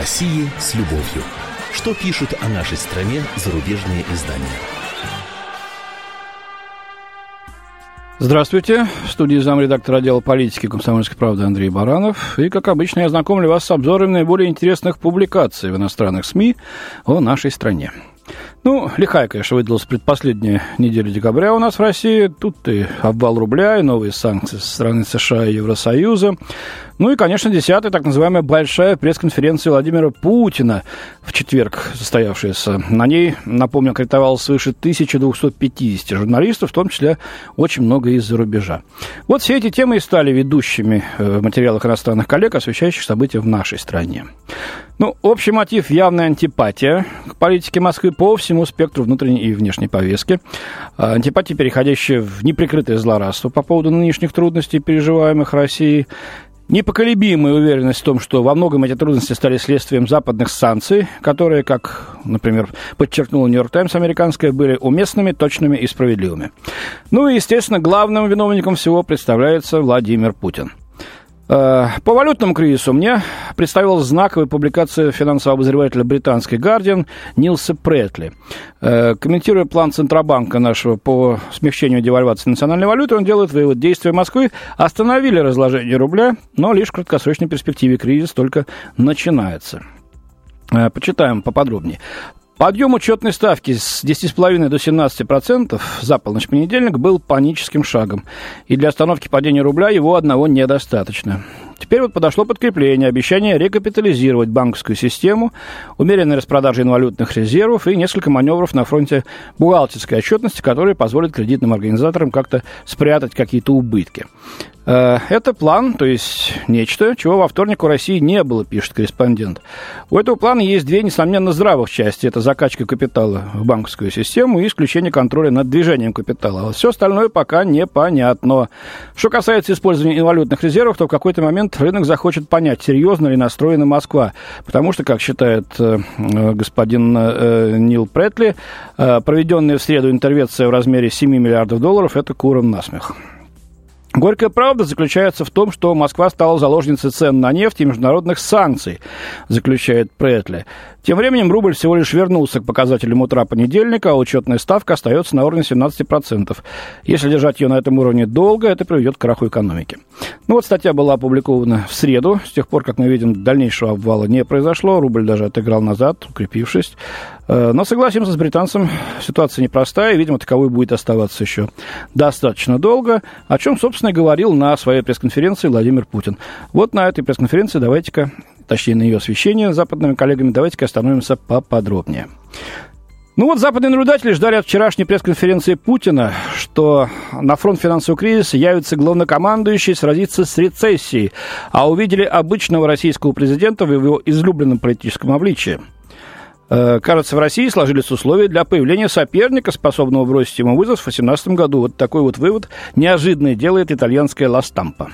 России с любовью. Что пишут о нашей стране зарубежные издания? Здравствуйте. В студии замредактора отдела политики комсомольской правды Андрей Баранов. И, как обычно, я знакомлю вас с обзором наиболее интересных публикаций в иностранных СМИ о нашей стране. Ну, лихая, конечно, выдалась предпоследняя неделя декабря у нас в России. Тут и обвал рубля, и новые санкции со стороны США и Евросоюза. Ну и, конечно, десятая, так называемая большая пресс-конференция Владимира Путина в четверг состоявшаяся. На ней, напомню, аккредитовалось свыше 1250 журналистов, в том числе очень много из-за рубежа. Вот все эти темы и стали ведущими э, в материалах иностранных коллег, освещающих события в нашей стране. Ну, общий мотив – явная антипатия к политике Москвы по всему спектру внутренней и внешней повестки. А, антипатия, переходящая в неприкрытое злорадство по поводу нынешних трудностей, переживаемых Россией, непоколебимая уверенность в том, что во многом эти трудности стали следствием западных санкций, которые, как, например, подчеркнул Нью-Йорк Таймс американская, были уместными, точными и справедливыми. Ну и, естественно, главным виновником всего представляется Владимир Путин. Э, по валютному кризису мне представилась знаковая публикация финансового обозревателя британской «Гардиан» Нилса Претли. Э, комментируя план Центробанка нашего по смягчению девальвации национальной валюты, он делает вывод, действия Москвы остановили разложение рубля, но лишь в краткосрочной перспективе кризис только начинается. Э, почитаем поподробнее. Подъем учетной ставки с 10,5 до 17% за полночь понедельник был паническим шагом. И для остановки падения рубля его одного недостаточно. Теперь вот подошло подкрепление, обещание рекапитализировать банковскую систему, умеренная распродажа инвалютных резервов и несколько маневров на фронте бухгалтерской отчетности, которые позволят кредитным организаторам как-то спрятать какие-то убытки. Э, это план, то есть нечто, чего во вторник у России не было, пишет корреспондент. У этого плана есть две, несомненно, здравых части. Это закачка капитала в банковскую систему и исключение контроля над движением капитала. А все остальное пока непонятно. Что касается использования инвалютных резервов, то в какой-то момент рынок захочет понять, серьезно ли настроена Москва. Потому что, как считает э, господин э, Нил Претли, проведенная в среду интервенция в размере 7 миллиардов долларов – это куром насмех. Горькая правда заключается в том, что Москва стала заложницей цен на нефть и международных санкций, заключает Претли. Тем временем рубль всего лишь вернулся к показателям утра понедельника, а учетная ставка остается на уровне 17%. Если держать ее на этом уровне долго, это приведет к краху экономики. Ну вот статья была опубликована в среду. С тех пор, как мы видим, дальнейшего обвала не произошло. Рубль даже отыграл назад, укрепившись. Э, но согласимся с британцем, ситуация непростая, и, видимо, таковой будет оставаться еще достаточно долго, о чем, собственно, и говорил на своей пресс-конференции Владимир Путин. Вот на этой пресс-конференции давайте-ка точнее, на ее освещение западными коллегами. Давайте-ка остановимся поподробнее. Ну вот западные наблюдатели ждали от вчерашней пресс-конференции Путина, что на фронт финансового кризиса явится главнокомандующий сразиться с рецессией, а увидели обычного российского президента в его излюбленном политическом обличии – кажется, в России сложились условия для появления соперника, способного бросить ему вызов в 2018 году. Вот такой вот вывод неожиданный делает итальянская Ластампа.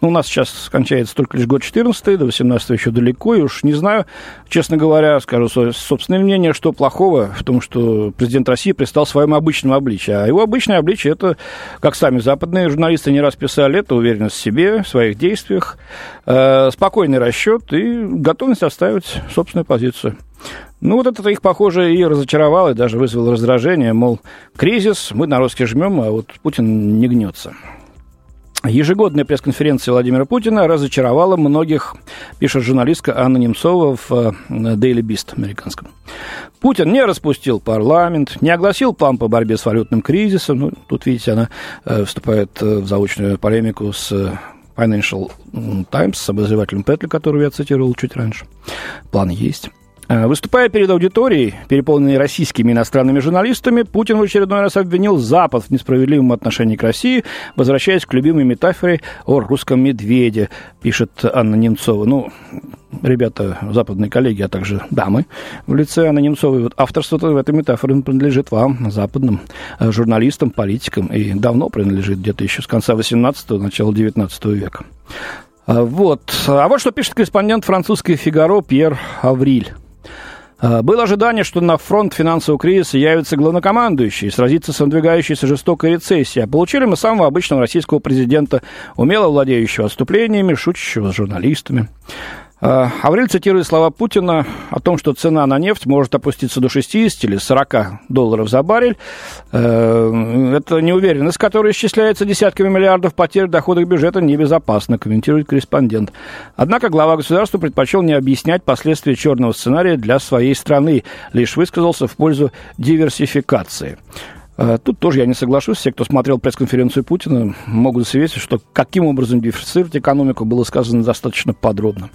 Ну, у нас сейчас кончается только лишь год 14 до 18 еще далеко, и уж не знаю, честно говоря, скажу свое собственное мнение, что плохого в том, что президент России пристал своему обычному обличию. А его обычное обличие – это, как сами западные журналисты не раз писали, это уверенность в себе, в своих действиях, э, спокойный расчет и готовность оставить собственную позицию. Ну, вот это их, похоже, и разочаровало, и даже вызвало раздражение, мол, кризис, мы на русский жмем, а вот Путин не гнется. Ежегодная пресс-конференция Владимира Путина разочаровала многих, пишет журналистка Анна Немцова в э, Daily Beast американском. Путин не распустил парламент, не огласил план по борьбе с валютным кризисом. Ну, тут, видите, она э, вступает э, в заочную полемику с Financial Times, с обозревателем Петли, которого я цитировал чуть раньше. План есть. Э, выступая перед аудиторией, переполненной российскими иностранными журналистами, Путин в очередной раз обвинил Запад в несправедливом отношении к России, возвращаясь к любимой метафоре о русском медведе, пишет Анна Немцова. Ну, ребята, западные коллеги, а также дамы в лице Анны Немцовой. Вот авторство в этой метафоре принадлежит вам, западным э, журналистам, политикам, и давно принадлежит, где-то еще с конца 18-го, начала 19 века. Э, вот. А вот что пишет корреспондент французской «Фигаро» Пьер Авриль. А, было ожидание, что на фронт финансового кризиса явится главнокомандующий и сразится с надвигающейся жестокой рецессией. А получили мы самого обычного российского президента, умело владеющего отступлениями, шутящего с журналистами. Э, Аврель цитирует слова Путина о том, что цена на нефть может опуститься до 60 или 40 долларов за баррель. Э, это неуверенность, которая исчисляется десятками миллиардов потерь в доходах бюджета, небезопасно, комментирует корреспондент. Однако глава государства предпочел не объяснять последствия черного сценария для своей страны, лишь высказался в пользу диверсификации. Э, тут тоже я не соглашусь. Все, кто смотрел пресс-конференцию Путина, могут свидетельствовать, что каким образом диверсифицировать экономику было сказано достаточно подробно.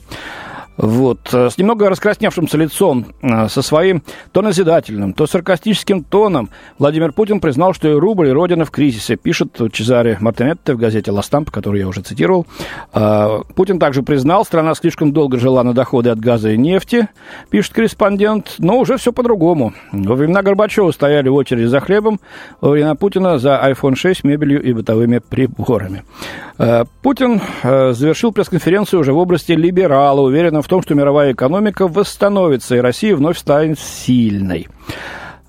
Вот. Э, с немного раскрасневшимся лицом, э, со своим то назидательным, то саркастическим тоном Владимир Путин признал, что и рубль, и Родина в кризисе, пишет Чезаре Мартинетте в газете «Ластамп», которую я уже цитировал. Э, Путин также признал, страна слишком долго жила на доходы от газа и нефти, пишет корреспондент, но уже все по-другому. Во времена Горбачева стояли в очереди за хлебом, во времена Путина за iPhone 6, мебелью и бытовыми приборами. Путин завершил пресс-конференцию уже в области либерала, уверенно в том, что мировая экономика восстановится, и Россия вновь станет сильной.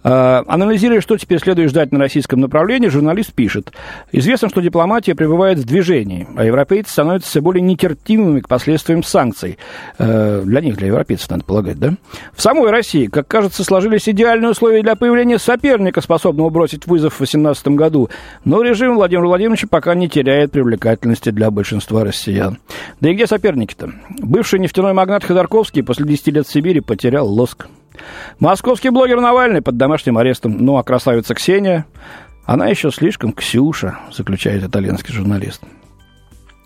А, анализируя, что теперь следует ждать на российском направлении, журналист пишет. Известно, что дипломатия пребывает в движении, а европейцы становятся все более нетерпимыми к последствиям санкций. Э, для них, для европейцев, надо полагать, да? В самой России, как кажется, сложились идеальные условия для появления соперника, способного бросить вызов в 2018 году. Но режим Владимира Владимировича пока не теряет привлекательности для большинства россиян. Да и где соперники-то? Бывший нефтяной магнат Ходорковский после 10 лет в Сибири потерял лоск. Московский блогер Навальный под домашним арестом. Ну, а красавица Ксения, она еще слишком Ксюша, заключает итальянский журналист.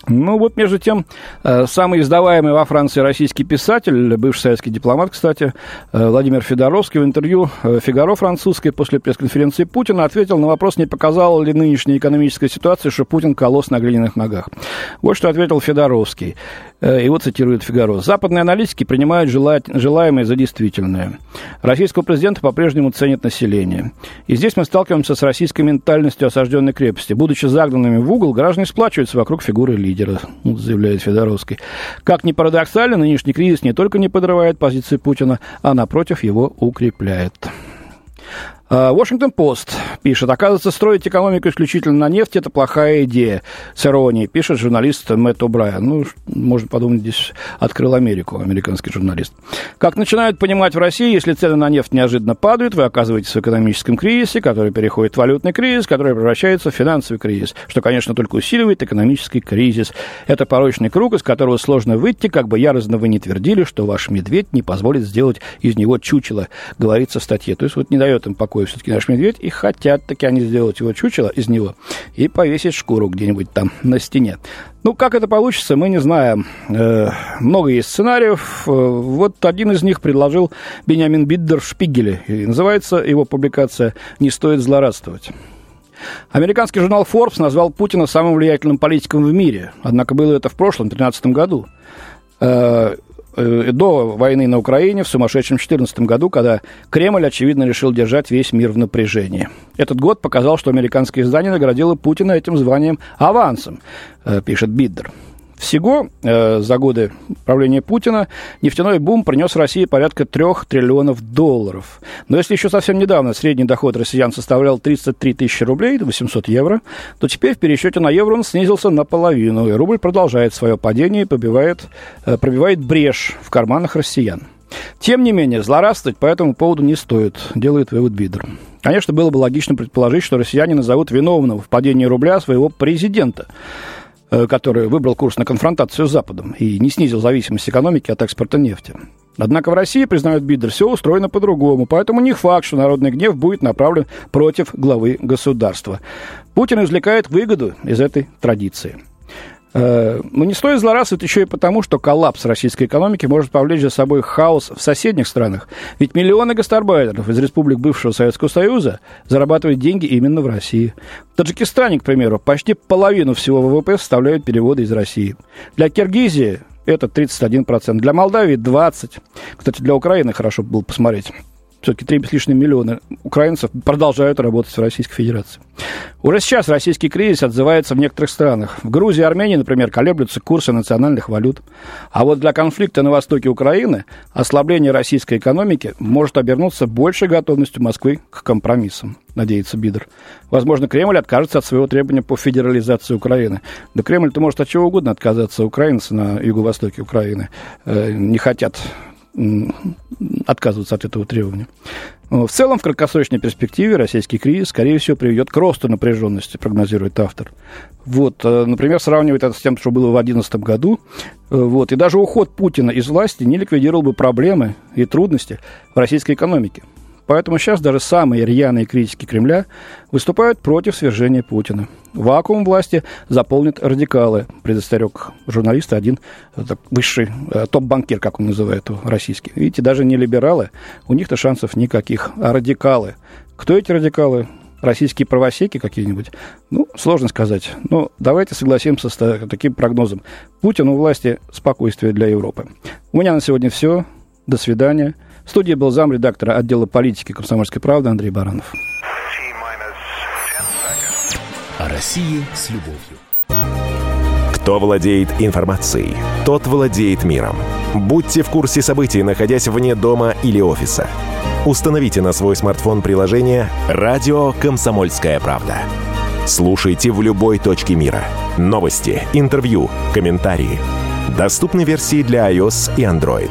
Ну вот, между тем, э, самый издаваемый во Франции российский писатель, бывший советский дипломат, кстати, э, Владимир Федоровский в интервью э, «Фигаро» французской после пресс-конференции Путина ответил на вопрос, не показала ли нынешняя экономическая ситуация, что Путин колосс на глиняных ногах. Вот что ответил Федоровский. Его цитирует «Фигаро». «Западные аналитики принимают желаемое за действительное. Российского президента по-прежнему ценит население. И здесь мы сталкиваемся с российской ментальностью осажденной крепости. Будучи загнанными в угол, граждане сплачиваются вокруг фигуры лидера заявляет Федоровский. Как ни парадоксально, нынешний кризис не только не подрывает позиции Путина, а напротив его укрепляет. Вашингтон-Пост пишет, оказывается, строить экономику исключительно на нефти – это плохая идея. С иронией пишет журналист Мэтт О'Брайен. Ну, можно подумать, здесь открыл Америку, американский журналист. Как начинают понимать в России, если цены на нефть неожиданно падают, вы оказываетесь в экономическом кризисе, который переходит в валютный кризис, который превращается в финансовый кризис, что, конечно, только усиливает экономический кризис. Это порочный круг, из которого сложно выйти, как бы яростно вы не твердили, что ваш медведь не позволит сделать из него чучело, говорится в статье. То есть вот не дает им покоя все-таки наш медведь, и хотят таки они сделать его чучело из него и повесить шкуру где-нибудь там на стене. Ну, как это получится, мы не знаем. Э, много есть сценариев. Э, вот один из них предложил Бениамин Биддер в Шпигеле. И называется его публикация «Не стоит злорадствовать». Американский журнал Forbes назвал Путина самым влиятельным политиком в мире. Однако было это в прошлом, 2013 году. Э, Э, до войны на Украине в сумасшедшем 2014 году, когда Кремль, очевидно, решил держать весь мир в напряжении. Этот год показал, что американское издание наградило Путина этим званием авансом, э, пишет Биддер. Всего э, за годы правления Путина нефтяной бум принес России порядка 3 триллионов долларов. Но если еще совсем недавно средний доход россиян составлял 33 тысячи рублей, 800 евро, то теперь в пересчете на евро он снизился наполовину, и рубль продолжает свое падение и побивает, э, пробивает брешь в карманах россиян. Тем не менее, злорадствовать по этому поводу не стоит, делает вывод Бидер. Конечно, было бы логично предположить, что россияне назовут виновного в падении рубля своего президента. Э, который выбрал курс на конфронтацию с Западом и не снизил зависимость экономики от экспорта нефти. Однако в России, признают Бидер, все устроено по-другому, поэтому не факт, что народный гнев будет направлен против главы государства. Путин извлекает выгоду из этой традиции – но не стоит злорадствовать еще и потому, что коллапс российской экономики может повлечь за собой хаос в соседних странах. Ведь миллионы гастарбайтеров из республик бывшего Советского Союза зарабатывают деньги именно в России. В Таджикистане, к примеру, почти половину всего ВВП составляют переводы из России. Для Киргизии это 31%, для Молдавии 20%. Кстати, для Украины хорошо было посмотреть все-таки 3 с лишним миллиона украинцев продолжают работать в Российской Федерации. Уже сейчас российский кризис отзывается в некоторых странах. В Грузии и Армении, например, колеблются курсы национальных валют. А вот для конфликта на востоке Украины ослабление российской экономики может обернуться большей готовностью Москвы к компромиссам, надеется Бидер. Возможно, Кремль откажется от своего требования по федерализации Украины. Да Кремль-то может от чего угодно отказаться. Украинцы на юго-востоке Украины э, не хотят отказываться от этого требования. В целом, в краткосрочной перспективе российский кризис, скорее всего, приведет к росту напряженности, прогнозирует автор. Вот, э, например, сравнивает это с тем, что было в 2011 году. Э, вот, и даже уход Путина из власти не ликвидировал бы проблемы и трудности в российской экономике. Поэтому сейчас даже самые рьяные критики Кремля выступают против свержения Путина. Вакуум власти заполнят радикалы, предостерег журналист один так, высший э, топ-банкир, как он называет его, российский. Видите, даже не либералы, у них-то шансов никаких, а радикалы. Кто эти радикалы? Российские правосеки какие-нибудь? Ну, сложно сказать. Но давайте согласимся с таким прогнозом. Путин у власти спокойствие для Европы. У меня на сегодня все. До свидания. В студии был зам редактора отдела политики «Комсомольской правды» Андрей Баранов. О России с любовью. Кто владеет информацией, тот владеет миром. Будьте в курсе событий, находясь вне дома или офиса. Установите на свой смартфон приложение «Радио Комсомольская правда». Слушайте в любой точке мира. Новости, интервью, комментарии. Доступны версии для iOS и Android.